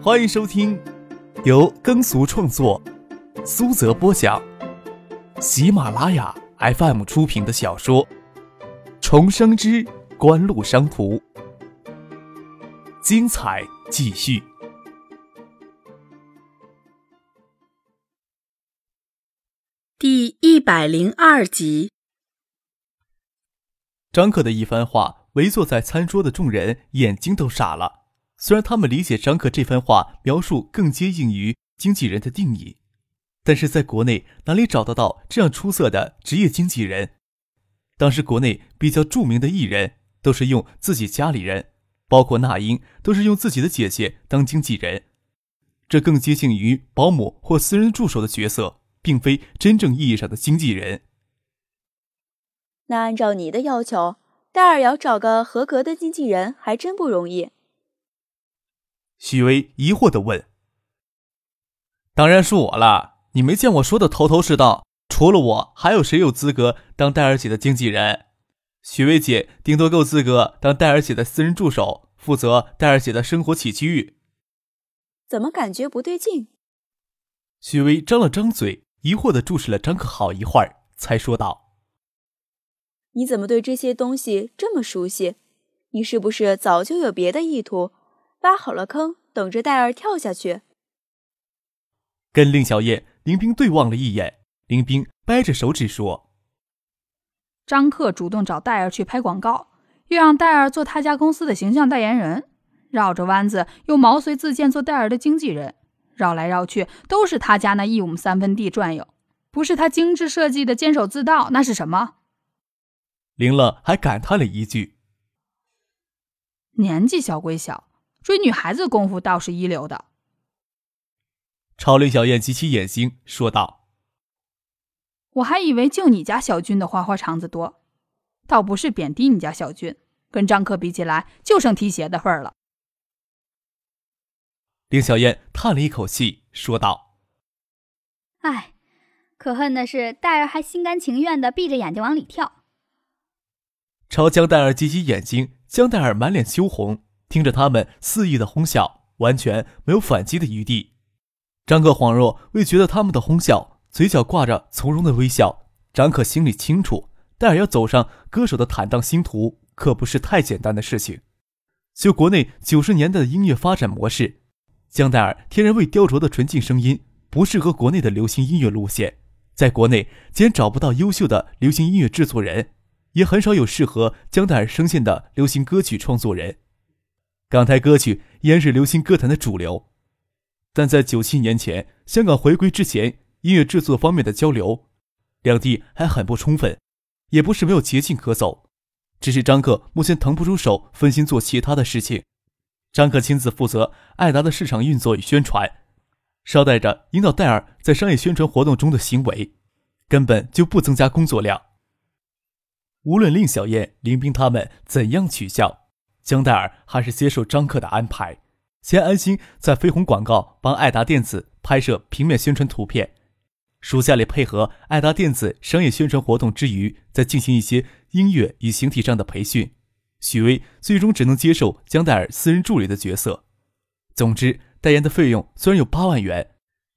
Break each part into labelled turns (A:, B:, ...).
A: 欢迎收听由耕俗创作、苏泽播讲、喜马拉雅 FM 出品的小说《重生之官路商途》，精彩继续。
B: 第一百零二集，
A: 张克的一番话，围坐在餐桌的众人眼睛都傻了。虽然他们理解张克这番话描述更接近于经纪人的定义，但是在国内哪里找得到这样出色的职业经纪人？当时国内比较著名的艺人都是用自己家里人，包括那英都是用自己的姐姐当经纪人，这更接近于保姆或私人助手的角色。并非真正意义上的经纪人。
C: 那按照你的要求，戴尔要找个合格的经纪人还真不容易。
A: 许巍疑惑的问：“当然是我了，你没见我说的头头是道。除了我，还有谁有资格当戴尔姐的经纪人？许巍姐顶多够资格当戴尔姐的私人助手，负责戴尔姐的生活起居。”
C: 怎么感觉不对劲？
A: 许巍张了张嘴。疑惑的注视了张克好一会儿，才说道：“
C: 你怎么对这些东西这么熟悉？你是不是早就有别的意图，挖好了坑，等着戴尔跳下去？”
A: 跟令小燕、林冰对望了一眼，林冰掰着手指说：“
D: 张克主动找戴尔去拍广告，又让戴尔做他家公司的形象代言人，绕着弯子又毛遂自荐做戴尔的经纪人。”绕来绕去都是他家那一亩三分地转悠，不是他精致设计的监守自盗，那是什么？
A: 林乐还感叹了一句：“
D: 年纪小归小，追女孩子功夫倒是一流的。”
A: 朝林小燕挤起眼睛说道：“
D: 我还以为就你家小军的花花肠子多，倒不是贬低你家小军，跟张克比起来，就剩提鞋的份儿了。”
A: 林小燕叹了一口气，说道：“
E: 唉，可恨的是戴尔还心甘情愿的闭着眼睛往里跳。”
A: 朝江戴尔挤挤眼睛，江戴尔满脸羞红，听着他们肆意的哄笑，完全没有反击的余地。张可恍若未觉得他们的哄笑，嘴角挂着从容的微笑。张可心里清楚，戴尔要走上歌手的坦荡星途，可不是太简单的事情。就国内九十年代的音乐发展模式。江戴尔天然未雕琢的纯净声音不适合国内的流行音乐路线，在国内既然找不到优秀的流行音乐制作人，也很少有适合江戴尔声线的流行歌曲创作人。港台歌曲依然是流行歌坛的主流，但在九七年前香港回归之前，音乐制作方面的交流，两地还很不充分，也不是没有捷径可走，只是张克目前腾不出手，分心做其他的事情。张克亲自负责艾达的市场运作与宣传，捎带着引导戴尔在商业宣传活动中的行为，根本就不增加工作量。无论令小燕、林冰他们怎样取笑，江戴尔还是接受张克的安排，先安心在飞鸿广告帮爱达电子拍摄平面宣传图片，暑假里配合爱达电子商业宣传活动之余，再进行一些音乐与形体上的培训。许巍最终只能接受江黛尔私人助理的角色。总之，代言的费用虽然有八万元，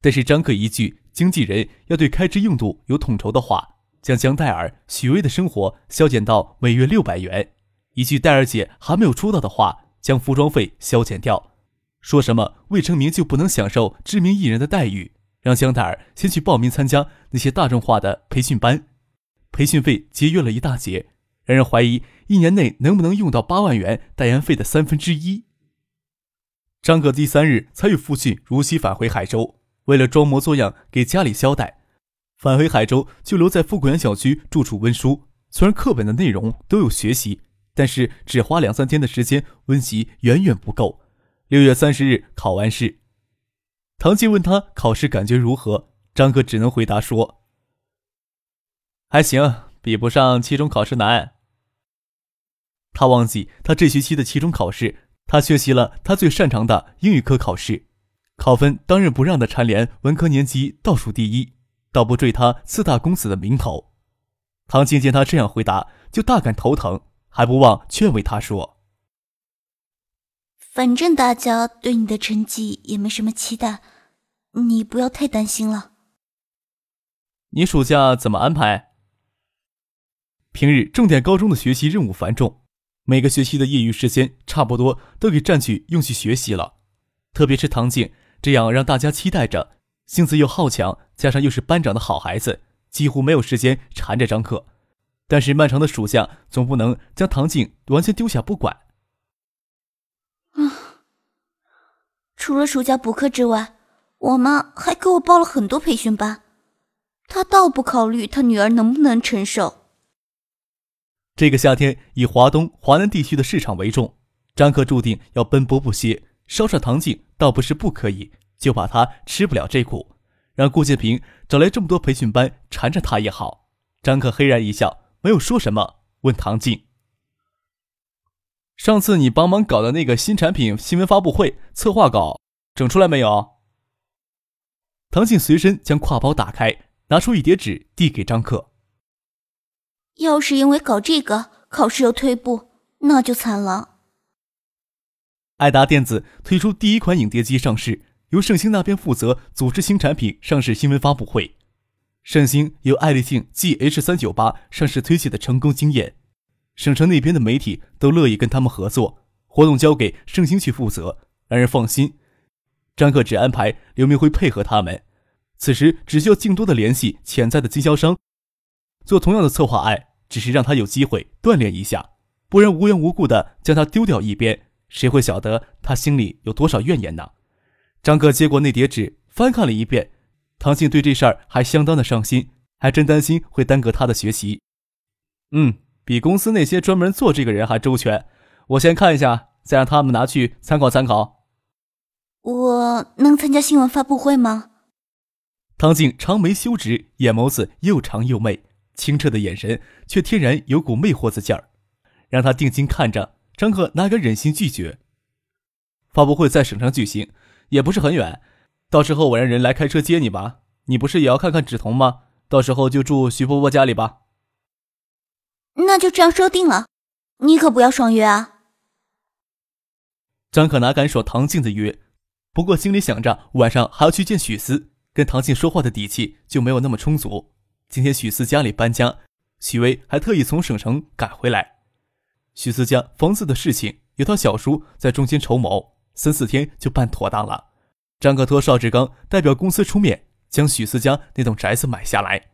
A: 但是张克一句“经纪人要对开支用度有统筹”的话，将江黛尔、许巍的生活削减到每月六百元；一句“戴尔姐还没有出道”的话，将服装费削减掉。说什么未成名就不能享受知名艺人的待遇，让江黛儿先去报名参加那些大众化的培训班，培训费节约了一大截。让人怀疑一年内能不能用到八万元代言费的三分之一。张哥第三日才与父亲如期返回海州，为了装模作样给家里交代，返回海州就留在富贵园小区住处温书。虽然课本的内容都有学习，但是只花两三天的时间温习远远不够。六月三十日考完试，唐静问他考试感觉如何，张哥只能回答说：“还行，比不上期中考试难。”他忘记，他这学期的期中考试，他缺席了他最擅长的英语科考试，考分当仁不让的蝉联文科年级倒数第一，倒不坠他四大公子的名头。唐静见他这样回答，就大感头疼，还不忘劝慰他说：“
F: 反正大家对你的成绩也没什么期待，你不要太担心了。
A: 你暑假怎么安排？平日重点高中的学习任务繁重，每个学期的业余时间差不多都给占据用去学习了。特别是唐静这样让大家期待着、性子又好强，加上又是班长的好孩子，几乎没有时间缠着张克。但是漫长的暑假总不能将唐静完全丢下不管。
F: 啊，除了暑假补课之外，我妈还给我报了很多培训班。她倒不考虑她女儿能不能承受。
A: 这个夏天以华东、华南地区的市场为重，张克注定要奔波不歇。捎上唐静倒不是不可以，就怕他吃不了这苦。让顾建平找来这么多培训班缠着他也好。张克嘿然一笑。没有说什么，问唐静：“上次你帮忙搞的那个新产品新闻发布会策划稿整出来没有？”唐静随身将挎包打开，拿出一叠纸递给张克：“
F: 要是因为搞这个考试又退步，那就惨了。”
A: 爱达电子推出第一款影碟机上市，由盛兴那边负责组织新产品上市新闻发布会。盛兴由爱立信 GH 三九八上市推介的成功经验，省城那边的媒体都乐意跟他们合作，活动交给盛兴去负责，让人放心。张克只安排刘明辉配合他们，此时只需要更多的联系潜在的经销商，做同样的策划案，只是让他有机会锻炼一下，不然无缘无故的将他丢掉一边，谁会晓得他心里有多少怨言呢？张克接过那叠纸，翻看了一遍。唐静对这事儿还相当的上心，还真担心会耽搁他的学习。嗯，比公司那些专门做这个人还周全。我先看一下，再让他们拿去参考参考。
F: 我能参加新闻发布会吗？
A: 唐静长眉修直，眼眸子又长又媚，清澈的眼神却天然有股魅惑子劲儿，让他定睛看着张克，哪敢忍心拒绝？发布会在省城举行，也不是很远。到时候我让人来开车接你吧。你不是也要看看芷彤吗？到时候就住徐伯伯家里吧。
F: 那就这样说定了。你可不要爽约啊！
A: 张可哪敢爽唐静的约？不过心里想着晚上还要去见许思，跟唐静说话的底气就没有那么充足。今天许思家里搬家，许巍还特意从省城赶回来。许思家房子的事情有他小叔在中间筹谋，三四天就办妥当了。张克托邵志刚代表公司出面，将许思家那栋宅子买下来。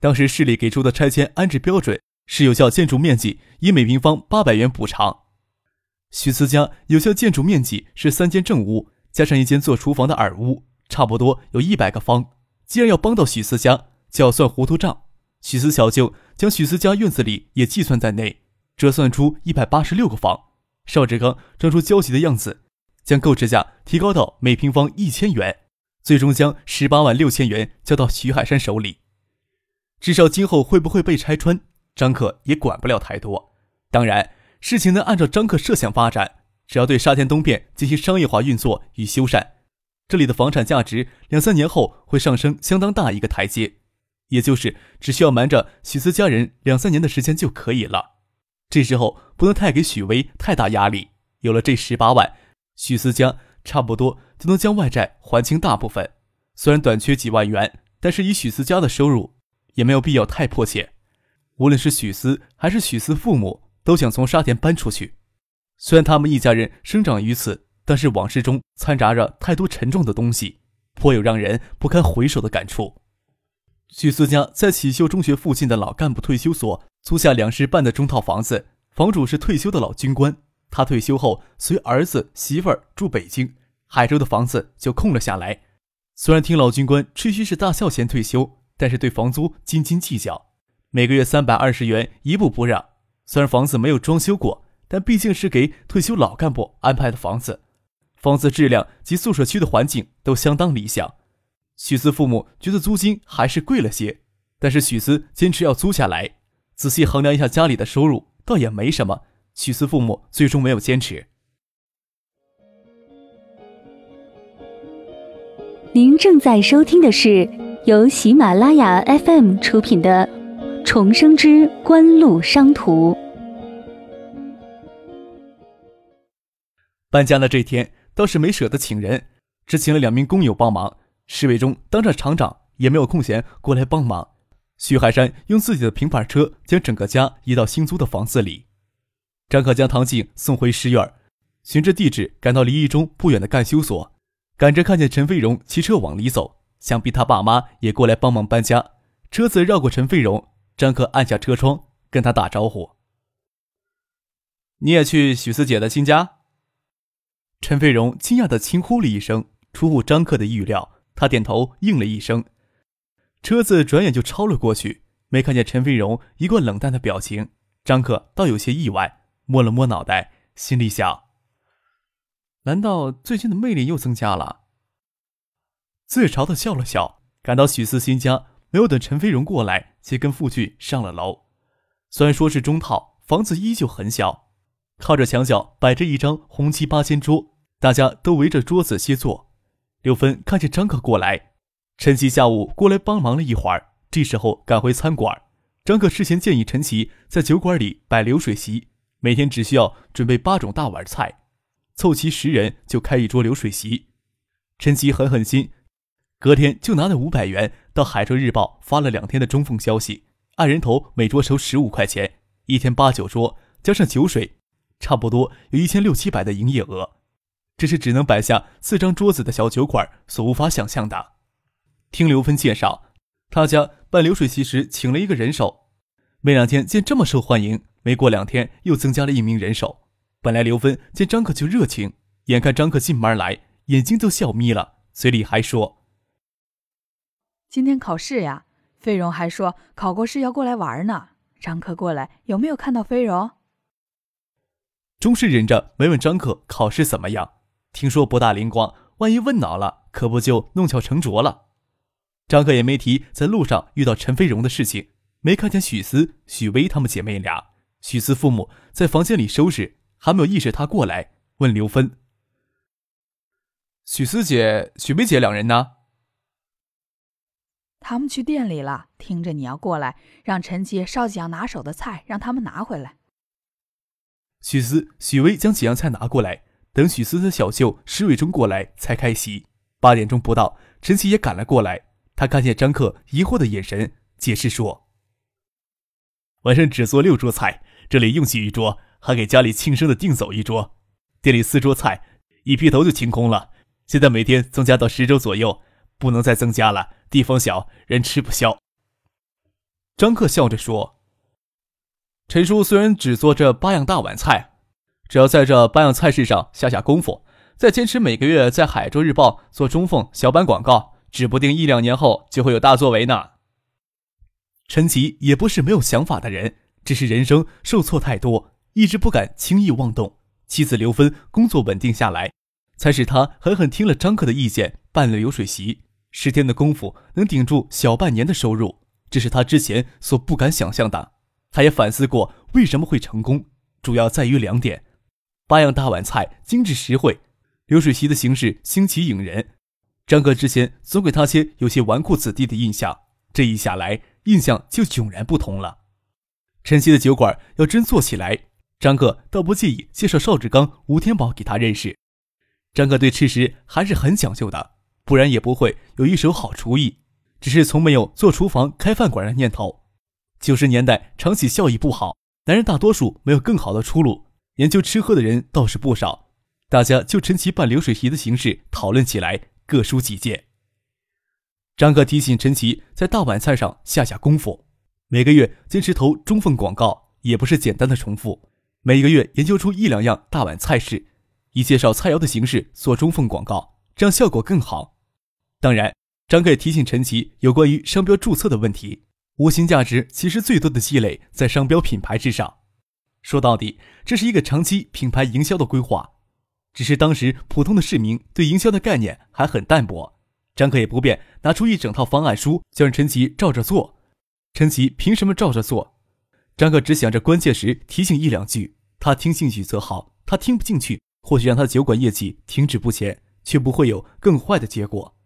A: 当时市里给出的拆迁安置标准是有效建筑面积以每平方八百元补偿。许思家有效建筑面积是三间正屋加上一间做厨房的耳屋，差不多有一百个方。既然要帮到许思家，就要算糊涂账。许思小舅将许思家院子里也计算在内，折算出一百八十六个方。邵志刚装出焦急的样子。将购置价提高到每平方一千元，最终将十八万六千元交到徐海山手里。至少今后会不会被拆穿，张克也管不了太多。当然，事情能按照张克设想发展，只要对沙田东边进行商业化运作与修缮，这里的房产价值两三年后会上升相当大一个台阶。也就是只需要瞒着许思家人两三年的时间就可以了。这时候不能太给许巍太大压力。有了这十八万。许思家差不多就能将外债还清大部分，虽然短缺几万元，但是以许思家的收入，也没有必要太迫切。无论是许思还是许思父母，都想从沙田搬出去。虽然他们一家人生长于此，但是往事中掺杂着太多沉重的东西，颇有让人不堪回首的感触。许思家在启秀中学附近的老干部退休所租下两室半的中套房子，房主是退休的老军官。他退休后，随儿子媳妇儿住北京，海州的房子就空了下来。虽然听老军官吹嘘是大孝前退休，但是对房租斤斤计较，每个月三百二十元一步不让。虽然房子没有装修过，但毕竟是给退休老干部安排的房子，房子质量及宿舍区的环境都相当理想。许思父母觉得租金还是贵了些，但是许思坚持要租下来。仔细衡量一下家里的收入，倒也没什么。许思父母最终没有坚持。
G: 您正在收听的是由喜马拉雅 FM 出品的《重生之官路商途》。
A: 搬家的这天倒是没舍得请人，只请了两名工友帮忙。市委中当着厂长也没有空闲过来帮忙。徐海山用自己的平板车将整个家移到新租的房子里。张可将唐静送回师院，循着地址赶到离一中不远的干休所，赶着看见陈飞荣骑车往里走，想必他爸妈也过来帮忙搬家。车子绕过陈飞荣，张可按下车窗跟他打招呼：“你也去许四姐的新家？”陈飞荣惊讶的轻呼了一声，出乎张克的预料，他点头应了一声。车子转眼就超了过去，没看见陈飞荣一贯冷淡的表情。张克倒有些意外，摸了摸脑袋，心里想：难道最近的魅力又增加了？自嘲的笑了笑，赶到许四新家，没有等陈飞荣过来，先跟傅俊上了楼。虽然说是中套，房子依旧很小，靠着墙角摆着一张红漆八仙桌，大家都围着桌子歇坐。刘芬看见张克过来。陈奇下午过来帮忙了一会儿，这时候赶回餐馆。张可事先建议陈奇在酒馆里摆流水席，每天只需要准备八种大碗菜，凑齐十人就开一桌流水席。陈奇狠狠心，隔天就拿了五百元到《海州日报》发了两天的中缝消息，按人头每桌收十五块钱，一天八九桌，加上酒水，差不多有一千六七百的营业额，这是只能摆下四张桌子的小酒馆所无法想象的。听刘芬介绍，他家办流水席时请了一个人手，没两天见这么受欢迎，没过两天又增加了一名人手。本来刘芬见张克就热情，眼看张克进门来，眼睛都笑眯了，嘴里还说：“
D: 今天考试呀。”飞荣还说考过试要过来玩呢。张克过来有没有看到飞荣？
A: 终是忍着没问张克考试怎么样，听说不大灵光，万一问恼了，可不就弄巧成拙了。张克也没提在路上遇到陈飞荣的事情，没看见许思、许薇他们姐妹俩。许思父母在房间里收拾，还没有意识他过来，问刘芬：“许思姐、许梅姐两人呢？”
D: 他们去店里了，听着你要过来，让陈杰烧几样拿手的菜，让他们拿回来。
A: 许思、许薇将几样菜拿过来，等许思的小舅石伟忠过来才开席。八点钟不到，陈奇也赶了过来。他看见张克疑惑的眼神，解释说：“晚上只做六桌菜，这里用去一桌，还给家里庆生的订走一桌。店里四桌菜，一批头就清空了。现在每天增加到十桌左右，不能再增加了，地方小，人吃不消。”张克笑着说：“陈叔虽然只做这八样大碗菜，只要在这八样菜式上下下功夫，再坚持每个月在《海州日报》做中缝小版广告。”指不定一两年后就会有大作为呢。陈奇也不是没有想法的人，只是人生受挫太多，一直不敢轻易妄动。妻子刘芬工作稳定下来，才使他狠狠听了张克的意见，办了流水席。十天的功夫能顶住小半年的收入，这是他之前所不敢想象的。他也反思过为什么会成功，主要在于两点：八样大碗菜精致实惠，流水席的形式新奇引人。张克之前总给他些有些纨绔子弟的印象，这一下来，印象就迥然不同了。陈曦的酒馆要真做起来，张克倒不介意介绍邵志刚、吴天宝给他认识。张克对吃食还是很讲究的，不然也不会有一手好厨艺。只是从没有做厨房、开饭馆的念头。九十年代长期效益不好，男人大多数没有更好的出路，研究吃喝的人倒是不少。大家就陈奇办流水席的形式讨论起来。各抒己见。张克提醒陈奇在大碗菜上下下功夫，每个月坚持投中缝广告，也不是简单的重复。每个月研究出一两样大碗菜式，以介绍菜肴的形式做中缝广告，这样效果更好。当然，张克也提醒陈奇有关于商标注册的问题。无形价值其实最多的积累在商标品牌之上。说到底，这是一个长期品牌营销的规划。只是当时普通的市民对营销的概念还很淡薄，张克也不便拿出一整套方案书，叫让陈奇照着做。陈奇凭什么照着做？张克只想着关键时提醒一两句，他听进去则好，他听不进去，或许让他酒馆业绩停止不前，却不会有更坏的结果。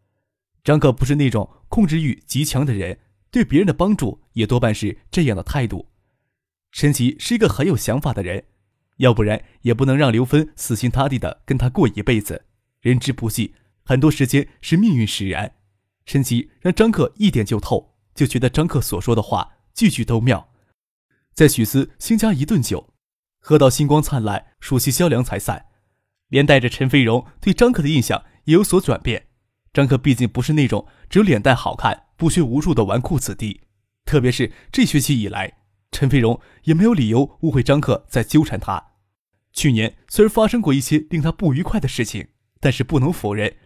A: 张克不是那种控制欲极强的人，对别人的帮助也多半是这样的态度。陈奇是一个很有想法的人。要不然也不能让刘芬死心塌地的跟他过一辈子。人之不济，很多时间是命运使然。陈奇让张克一点就透，就觉得张克所说的话句句都妙。在许思新加一顿酒，喝到星光灿烂，暑气消凉才散。连带着陈飞荣对张克的印象也有所转变。张克毕竟不是那种只有脸蛋好看、不学无术的纨绔子弟，特别是这学期以来，陈飞荣也没有理由误会张克在纠缠他。去年虽然发生过一些令他不愉快的事情，但是不能否认，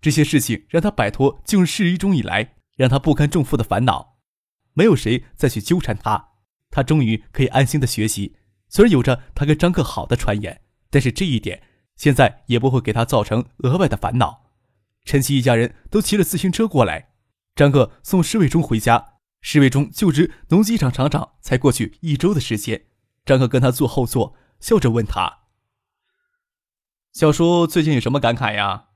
A: 这些事情让他摆脱进入市一中以来让他不堪重负的烦恼。没有谁再去纠缠他，他终于可以安心的学习。虽然有着他跟张克好的传言，但是这一点现在也不会给他造成额外的烦恼。陈曦一家人都骑着自行车过来，张克送施卫忠回家。施卫忠就职农机厂厂长才过去一周的时间，张克跟他坐后座，笑着问他：“小叔最近有什么感慨呀？”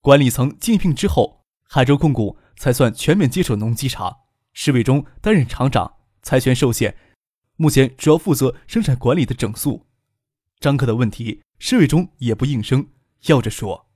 A: 管理层竞聘之后，海州控股才算全面接手农机厂，施卫忠担任厂长，财权受限，目前主要负责生产管理的整肃。张克的问题，施卫忠也不应声，笑着说。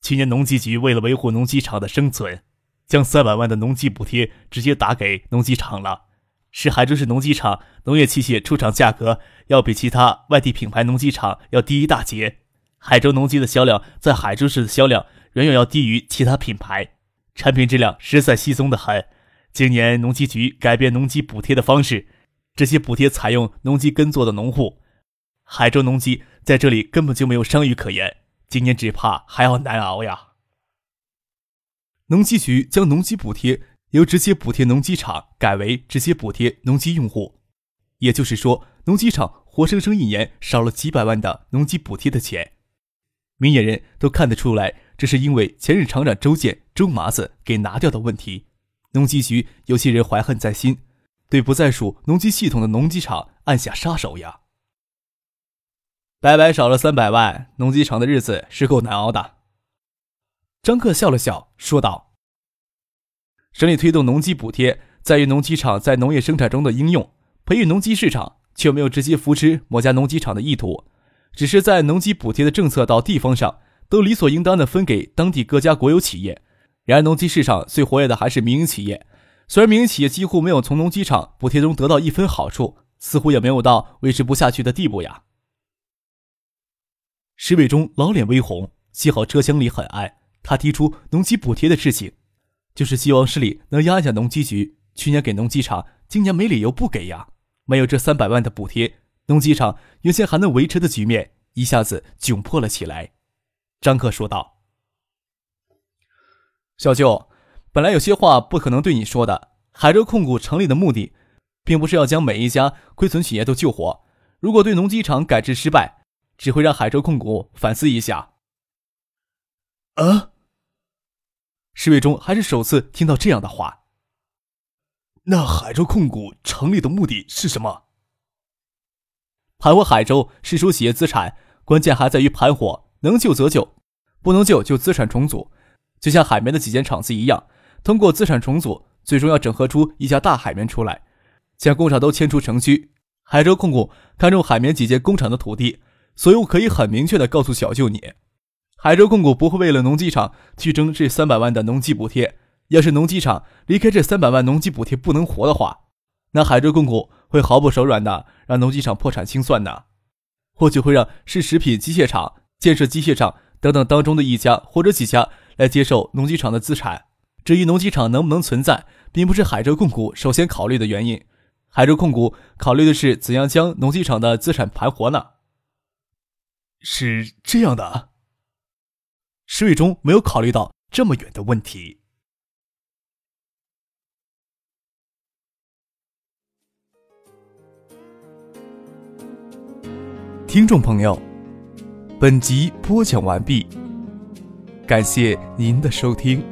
A: 去年农机局为了维护农机厂的生存，将三百万的农机补贴直接打给农机厂了，是海州市农机厂农业器械出厂价格要比其他外地品牌农机厂要低一大截。海州农机的销量在海州市的销量远远要低于其他品牌，产品质量实在稀松的很。今年农机局改变农机补贴的方式，这些补贴采用农机耕作的农户，海州农机在这里根本就没有商誉可言。今年只怕还要难熬呀！农机局将农机补贴由直接补贴农机厂改为直接补贴农机用户，也就是说，农机厂活生生一年少了几百万的农机补贴的钱。明眼人都看得出来，这是因为前任厂长周建、周麻子给拿掉的问题。农机局有些人怀恨在心，对不再属农机系统的农机厂暗下杀手呀。白白少了三百万，农机厂的日子是够难熬的。张克笑了笑，说道：“省里推动农机补贴，在于农机厂在农业生产中的应用，培育农机市场，却没有直接扶持某家农机厂的意图，只是在农机补贴的政策到地方上，都理所应当的分给当地各家国有企业。然而，农机市场最活跃的还是民营企业，虽然民营企业几乎没有从农机厂补贴中得到一分好处，似乎也没有到维持不下去的地步呀。”石伟忠老脸微红，幸好车厢里很暗。他提出农机补贴的事情，就是希望市里能压一下农机局。去年给农机厂，今年没理由不给呀。没有这三百万的补贴，农机厂原先还能维持的局面一下子窘迫了起来。张克说道：“小舅，本来有些话不可能对你说的。海州控股成立的目的，并不是要将每一家亏损企业都救活。如果对农机厂改制失败，只会让海州控股反思一下。啊！石伟忠还是首次听到这样的话。那海州控股成立的目的是什么？盘活海州是属企业资产，关键还在于盘活，能救则救，不能救就资产重组。就像海绵的几间厂子一样，通过资产重组，最终要整合出一家大海绵出来，将工厂都迁出城区。海州控股看中海绵几间工厂的土地。所以，我可以很明确的告诉小舅你，海州控股不会为了农机厂去争这三百万的农机补贴。要是农机厂离开这三百万农机补贴不能活的话，那海州控股会毫不手软的让农机厂破产清算的，或许会让市食品机械厂、建设机械厂等等当中的一家或者几家来接受农机厂的资产。至于农机厂能不能存在，并不是海州控股首先考虑的原因。海州控股考虑的是怎样将农机厂的资产盘活呢？是这样的，石伟忠没有考虑到这么远的问题。听众朋友，本集播讲完毕，感谢您的收听。